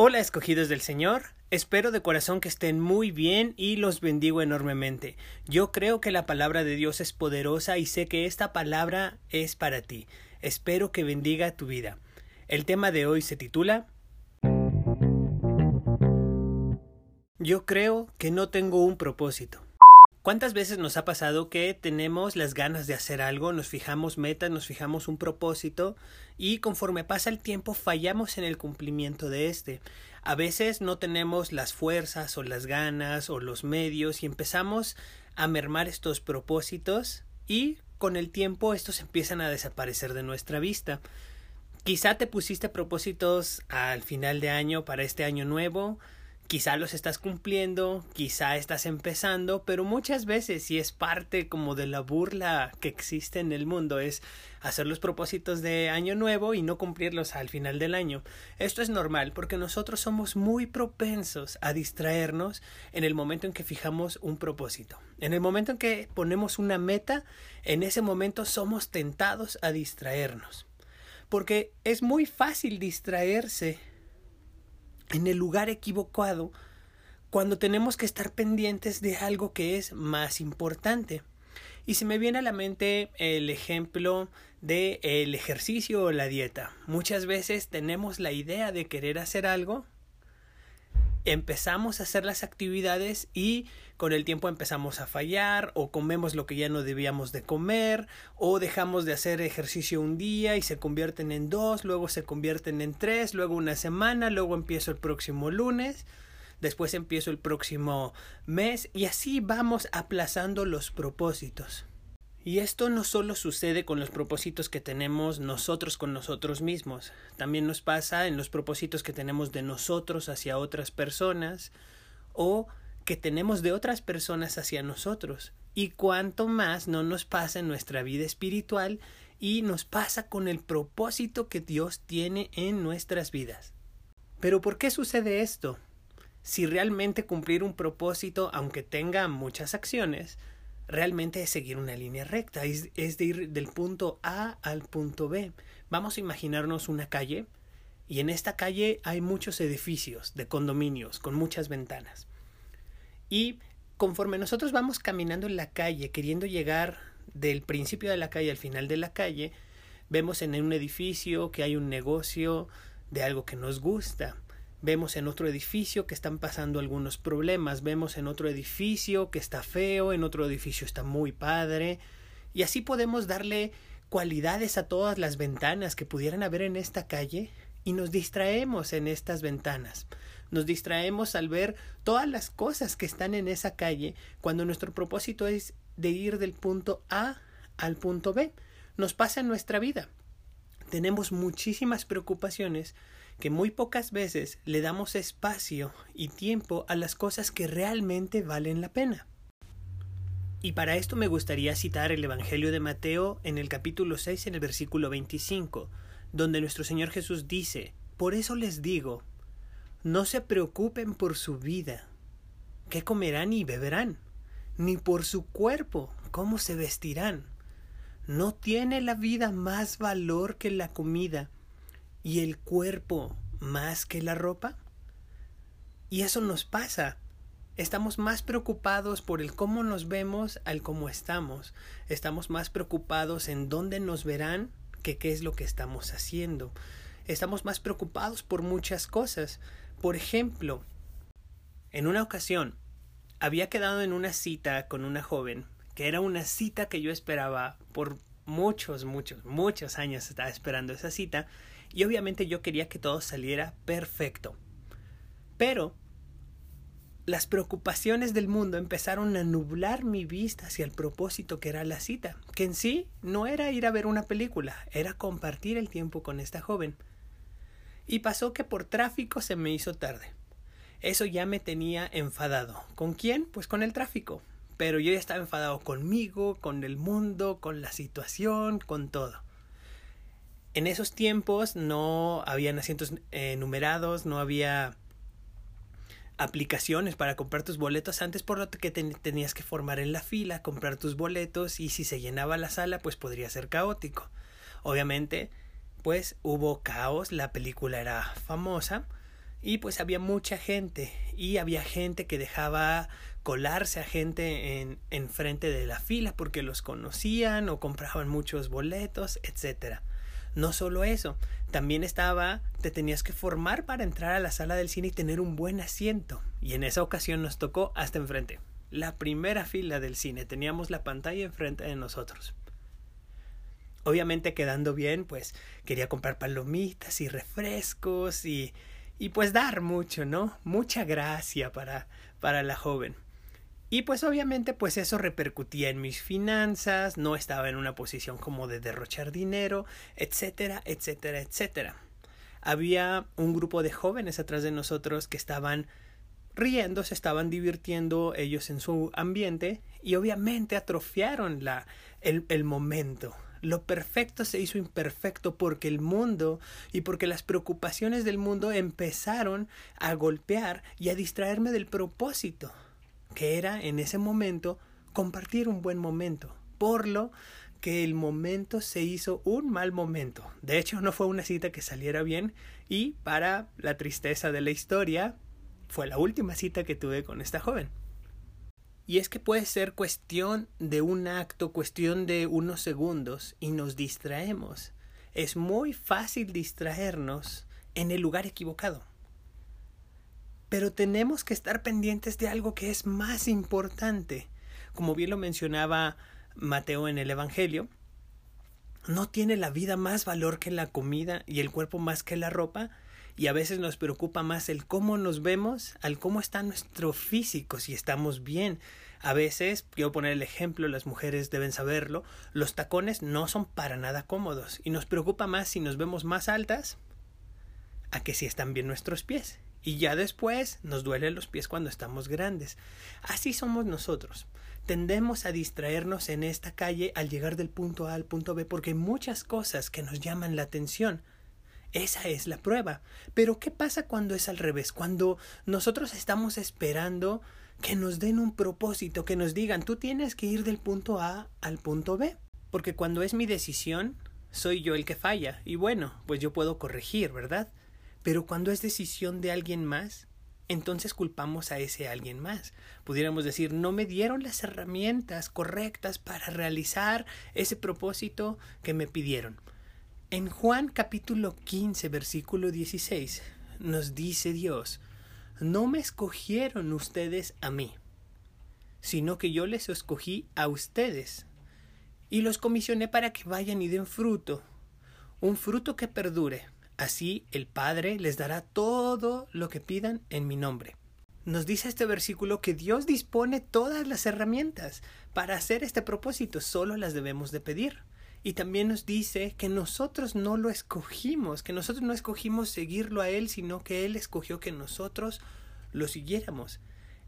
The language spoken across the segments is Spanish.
Hola escogidos del Señor, espero de corazón que estén muy bien y los bendigo enormemente. Yo creo que la palabra de Dios es poderosa y sé que esta palabra es para ti. Espero que bendiga tu vida. El tema de hoy se titula Yo creo que no tengo un propósito. ¿Cuántas veces nos ha pasado que tenemos las ganas de hacer algo, nos fijamos metas, nos fijamos un propósito y conforme pasa el tiempo fallamos en el cumplimiento de este? A veces no tenemos las fuerzas o las ganas o los medios y empezamos a mermar estos propósitos y con el tiempo estos empiezan a desaparecer de nuestra vista. Quizá te pusiste propósitos al final de año para este año nuevo, quizá los estás cumpliendo, quizá estás empezando, pero muchas veces, y es parte como de la burla que existe en el mundo, es hacer los propósitos de año nuevo y no cumplirlos al final del año. Esto es normal porque nosotros somos muy propensos a distraernos en el momento en que fijamos un propósito. En el momento en que ponemos una meta, en ese momento somos tentados a distraernos. Porque es muy fácil distraerse en el lugar equivocado cuando tenemos que estar pendientes de algo que es más importante. Y se me viene a la mente el ejemplo de el ejercicio o la dieta. Muchas veces tenemos la idea de querer hacer algo, empezamos a hacer las actividades y con el tiempo empezamos a fallar o comemos lo que ya no debíamos de comer o dejamos de hacer ejercicio un día y se convierten en dos, luego se convierten en tres, luego una semana, luego empiezo el próximo lunes, después empiezo el próximo mes y así vamos aplazando los propósitos. Y esto no solo sucede con los propósitos que tenemos nosotros con nosotros mismos, también nos pasa en los propósitos que tenemos de nosotros hacia otras personas o que tenemos de otras personas hacia nosotros. Y cuanto más no nos pasa en nuestra vida espiritual y nos pasa con el propósito que Dios tiene en nuestras vidas. Pero ¿por qué sucede esto? Si realmente cumplir un propósito, aunque tenga muchas acciones, realmente es seguir una línea recta, es, de ir del punto A al punto B. Vamos a imaginarnos una calle y en esta calle hay muchos edificios de condominios con muchas ventanas. Y conforme nosotros vamos caminando en la calle queriendo llegar del principio de la calle al final de la calle, vemos en un edificio que hay un negocio de algo que nos gusta Vemos en otro edificio que están pasando algunos problemas, vemos en otro edificio que está feo, en otro edificio está muy padre, y así podemos darle cualidades a todas las ventanas que pudieran haber en esta calle y nos distraemos en estas ventanas. Nos distraemos al ver todas las cosas que están en esa calle cuando nuestro propósito es de ir del punto A al punto B. Nos pasa en nuestra vida. Tenemos muchísimas preocupaciones que muy pocas veces le damos espacio y tiempo a las cosas que realmente valen la pena. Y para esto me gustaría citar el Evangelio de Mateo en el capítulo 6 en el versículo 25, donde nuestro Señor Jesús dice, Por eso les digo, no se preocupen por su vida, qué comerán y beberán, ni por su cuerpo, cómo se vestirán. ¿No tiene la vida más valor que la comida y el cuerpo más que la ropa? Y eso nos pasa. Estamos más preocupados por el cómo nos vemos al cómo estamos. Estamos más preocupados en dónde nos verán que qué es lo que estamos haciendo. Estamos más preocupados por muchas cosas. Por ejemplo, en una ocasión había quedado en una cita con una joven, que era una cita que yo esperaba por muchos, muchos, muchos años estaba esperando esa cita y obviamente yo quería que todo saliera perfecto. Pero las preocupaciones del mundo empezaron a nublar mi vista hacia el propósito que era la cita, que en sí no era ir a ver una película, era compartir el tiempo con esta joven. Y pasó que por tráfico se me hizo tarde. Eso ya me tenía enfadado. ¿Con quién? Pues con el tráfico. Pero yo ya estaba enfadado conmigo, con el mundo, con la situación, con todo. En esos tiempos no habían asientos eh, numerados, no había aplicaciones para comprar tus boletos antes por lo que tenías que formar en la fila, comprar tus boletos y si se llenaba la sala pues podría ser caótico. Obviamente pues hubo caos, la película era famosa y pues había mucha gente y había gente que dejaba colarse a gente en, en frente de la fila porque los conocían o compraban muchos boletos, etcétera. No solo eso, también estaba, te tenías que formar para entrar a la sala del cine y tener un buen asiento. Y en esa ocasión nos tocó hasta enfrente. La primera fila del cine, teníamos la pantalla enfrente de nosotros. Obviamente quedando bien, pues quería comprar palomitas y refrescos y, y pues dar mucho, ¿no? Mucha gracia para, para la joven. Y pues obviamente pues eso repercutía en mis finanzas, no estaba en una posición como de derrochar dinero, etcétera, etcétera, etcétera. Había un grupo de jóvenes atrás de nosotros que estaban riendo, se estaban divirtiendo ellos en su ambiente y obviamente atrofiaron la, el, el momento. Lo perfecto se hizo imperfecto porque el mundo y porque las preocupaciones del mundo empezaron a golpear y a distraerme del propósito que era en ese momento compartir un buen momento, por lo que el momento se hizo un mal momento. De hecho, no fue una cita que saliera bien y para la tristeza de la historia, fue la última cita que tuve con esta joven. Y es que puede ser cuestión de un acto, cuestión de unos segundos y nos distraemos. Es muy fácil distraernos en el lugar equivocado. Pero tenemos que estar pendientes de algo que es más importante. Como bien lo mencionaba Mateo en el Evangelio, no tiene la vida más valor que la comida y el cuerpo más que la ropa, y a veces nos preocupa más el cómo nos vemos al cómo está nuestro físico, si estamos bien. A veces, quiero poner el ejemplo, las mujeres deben saberlo, los tacones no son para nada cómodos y nos preocupa más si nos vemos más altas a que si están bien nuestros pies. Y ya después nos duelen los pies cuando estamos grandes. Así somos nosotros. Tendemos a distraernos en esta calle al llegar del punto A al punto B porque hay muchas cosas que nos llaman la atención. Esa es la prueba. Pero ¿qué pasa cuando es al revés? Cuando nosotros estamos esperando que nos den un propósito, que nos digan, tú tienes que ir del punto A al punto B. Porque cuando es mi decisión, soy yo el que falla. Y bueno, pues yo puedo corregir, ¿verdad? Pero cuando es decisión de alguien más, entonces culpamos a ese alguien más. Pudiéramos decir, no me dieron las herramientas correctas para realizar ese propósito que me pidieron. En Juan capítulo 15, versículo 16, nos dice Dios, no me escogieron ustedes a mí, sino que yo les escogí a ustedes y los comisioné para que vayan y den fruto, un fruto que perdure Así el Padre les dará todo lo que pidan en mi nombre. Nos dice este versículo que Dios dispone todas las herramientas para hacer este propósito, solo las debemos de pedir. Y también nos dice que nosotros no lo escogimos, que nosotros no escogimos seguirlo a Él, sino que Él escogió que nosotros lo siguiéramos.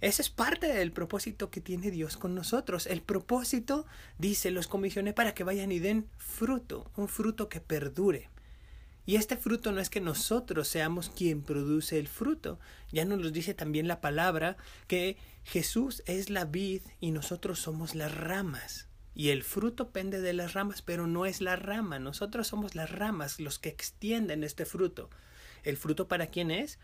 Ese es parte del propósito que tiene Dios con nosotros. El propósito, dice, los comisioné para que vayan y den fruto, un fruto que perdure. Y este fruto no es que nosotros seamos quien produce el fruto. Ya nos lo dice también la palabra que Jesús es la vid y nosotros somos las ramas. Y el fruto pende de las ramas, pero no es la rama. Nosotros somos las ramas los que extienden este fruto. ¿El fruto para quién es?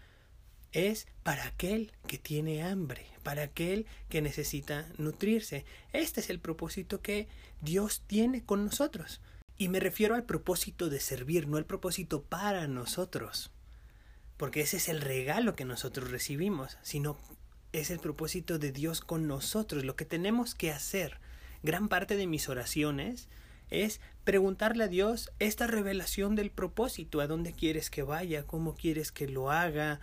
Es para aquel que tiene hambre, para aquel que necesita nutrirse. Este es el propósito que Dios tiene con nosotros. Y me refiero al propósito de servir, no al propósito para nosotros. Porque ese es el regalo que nosotros recibimos, sino es el propósito de Dios con nosotros. Lo que tenemos que hacer, gran parte de mis oraciones, es preguntarle a Dios esta revelación del propósito, a dónde quieres que vaya, cómo quieres que lo haga,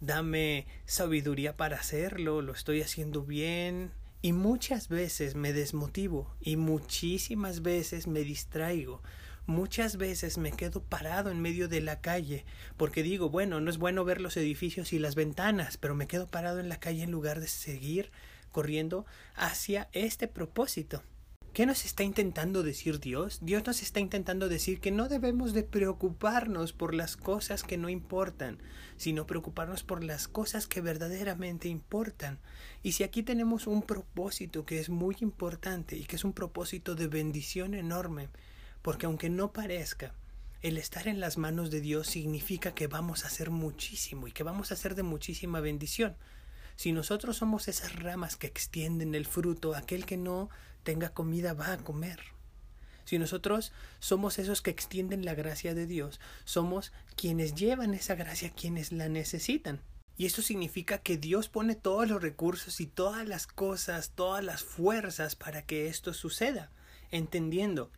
dame sabiduría para hacerlo, lo estoy haciendo bien, y muchas veces me desmotivo y muchísimas veces me distraigo. Muchas veces me quedo parado en medio de la calle porque digo, bueno, no es bueno ver los edificios y las ventanas, pero me quedo parado en la calle en lugar de seguir corriendo hacia este propósito ¿Qué nos está intentando decir Dios? Dios nos está intentando decir que no debemos de preocuparnos por las cosas que no importan, sino preocuparnos por las cosas que verdaderamente importan. Y si aquí tenemos un propósito que es muy importante y que es un propósito de bendición enorme, porque aunque no parezca, el estar en las manos de Dios significa que vamos a hacer muchísimo y que vamos a hacer de muchísima bendición. Si nosotros somos esas ramas que extienden el fruto, aquel que no tenga comida va a comer. Si nosotros somos esos que extienden la gracia de Dios, somos quienes llevan esa gracia, quienes la necesitan. Y eso significa que Dios pone todos los recursos y todas las cosas, todas las fuerzas para que esto suceda, entendiendo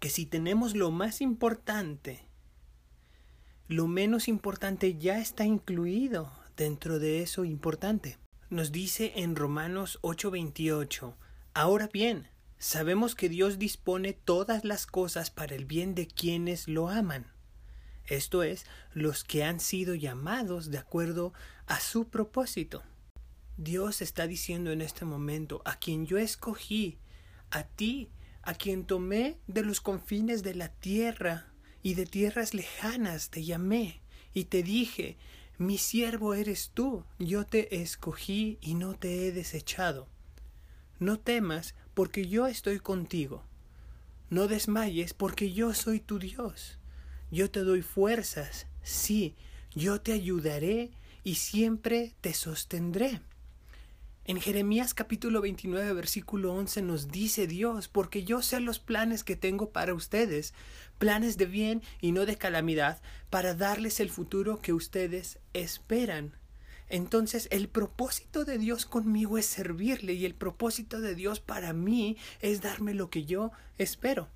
que si tenemos lo más importante, lo menos importante ya está incluido dentro de eso importante. Nos dice en Romanos 8:28, Ahora bien, sabemos que Dios dispone todas las cosas para el bien de quienes lo aman, esto es, los que han sido llamados de acuerdo a su propósito. Dios está diciendo en este momento, a quien yo escogí, a ti, a quien tomé de los confines de la tierra y de tierras lejanas, te llamé y te dije, mi siervo eres tú, yo te escogí y no te he desechado. No temas, porque yo estoy contigo. No desmayes, porque yo soy tu Dios. Yo te doy fuerzas, sí, yo te ayudaré y siempre te sostendré. En Jeremías capítulo 29 versículo 11 nos dice Dios, porque yo sé los planes que tengo para ustedes, planes de bien y no de calamidad, para darles el futuro que ustedes esperan. Entonces el propósito de Dios conmigo es servirle y el propósito de Dios para mí es darme lo que yo espero.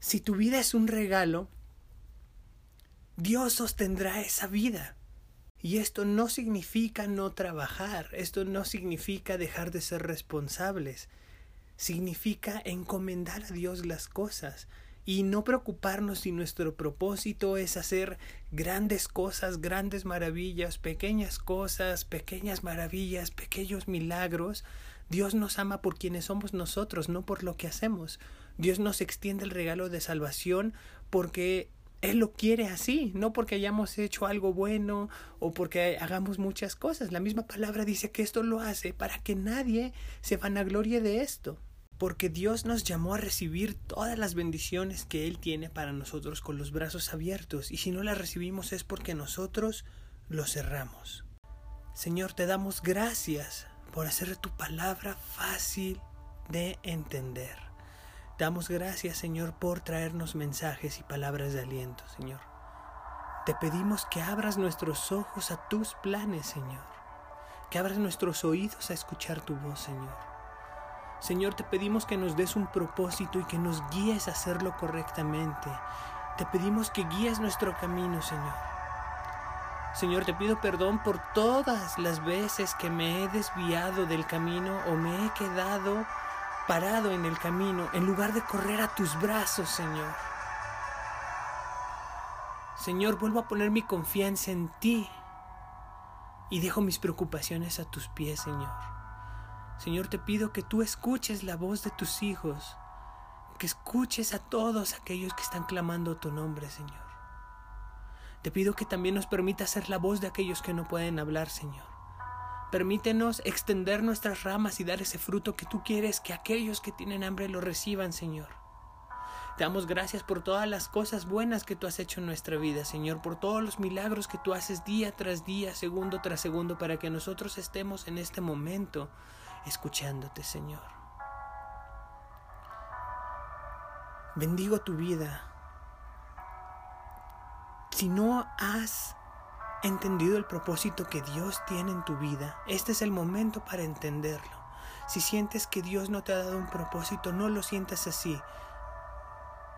Si tu vida es un regalo, Dios sostendrá esa vida. Y esto no significa no trabajar, esto no significa dejar de ser responsables, significa encomendar a Dios las cosas y no preocuparnos si nuestro propósito es hacer grandes cosas, grandes maravillas, pequeñas cosas, pequeñas maravillas, pequeños milagros. Dios nos ama por quienes somos nosotros, no por lo que hacemos. Dios nos extiende el regalo de salvación porque él lo quiere así, no porque hayamos hecho algo bueno o porque hagamos muchas cosas. La misma palabra dice que esto lo hace para que nadie se vanaglorie de esto. Porque Dios nos llamó a recibir todas las bendiciones que Él tiene para nosotros con los brazos abiertos. Y si no las recibimos es porque nosotros los cerramos. Señor, te damos gracias por hacer tu palabra fácil de entender. Damos gracias, Señor, por traernos mensajes y palabras de aliento, Señor. Te pedimos que abras nuestros ojos a tus planes, Señor. Que abras nuestros oídos a escuchar tu voz, Señor. Señor, te pedimos que nos des un propósito y que nos guíes a hacerlo correctamente. Te pedimos que guíes nuestro camino, Señor. Señor, te pido perdón por todas las veces que me he desviado del camino o me he quedado parado en el camino en lugar de correr a tus brazos, Señor. Señor, vuelvo a poner mi confianza en ti y dejo mis preocupaciones a tus pies, Señor. Señor, te pido que tú escuches la voz de tus hijos, que escuches a todos aquellos que están clamando tu nombre, Señor. Te pido que también nos permita ser la voz de aquellos que no pueden hablar, Señor. Permítenos extender nuestras ramas y dar ese fruto que tú quieres que aquellos que tienen hambre lo reciban, Señor. Te damos gracias por todas las cosas buenas que tú has hecho en nuestra vida, Señor, por todos los milagros que tú haces día tras día, segundo tras segundo, para que nosotros estemos en este momento escuchándote, Señor. Bendigo tu vida. Si no has entendido el propósito que Dios tiene en tu vida, este es el momento para entenderlo. Si sientes que Dios no te ha dado un propósito, no lo sientas así,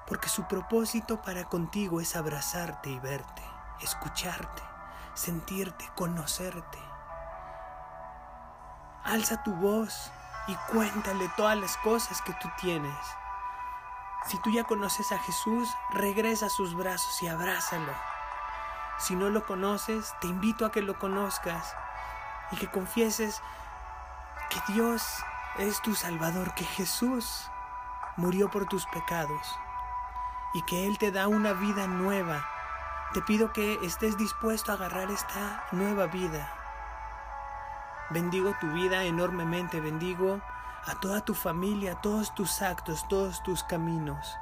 porque su propósito para contigo es abrazarte y verte, escucharte, sentirte, conocerte. Alza tu voz y cuéntale todas las cosas que tú tienes. Si tú ya conoces a Jesús, regresa a sus brazos y abrázalo. Si no lo conoces, te invito a que lo conozcas y que confieses que Dios es tu Salvador, que Jesús murió por tus pecados y que Él te da una vida nueva. Te pido que estés dispuesto a agarrar esta nueva vida. Bendigo tu vida enormemente, bendigo a toda tu familia, todos tus actos, todos tus caminos.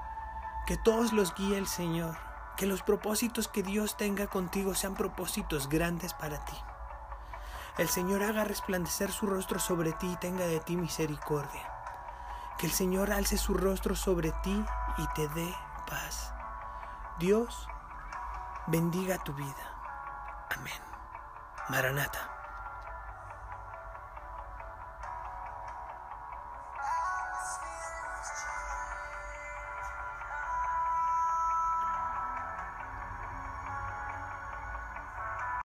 Que todos los guíe el Señor. Que los propósitos que Dios tenga contigo sean propósitos grandes para ti. El Señor haga resplandecer su rostro sobre ti y tenga de ti misericordia. Que el Señor alce su rostro sobre ti y te dé paz. Dios bendiga tu vida. Amén. Maranata.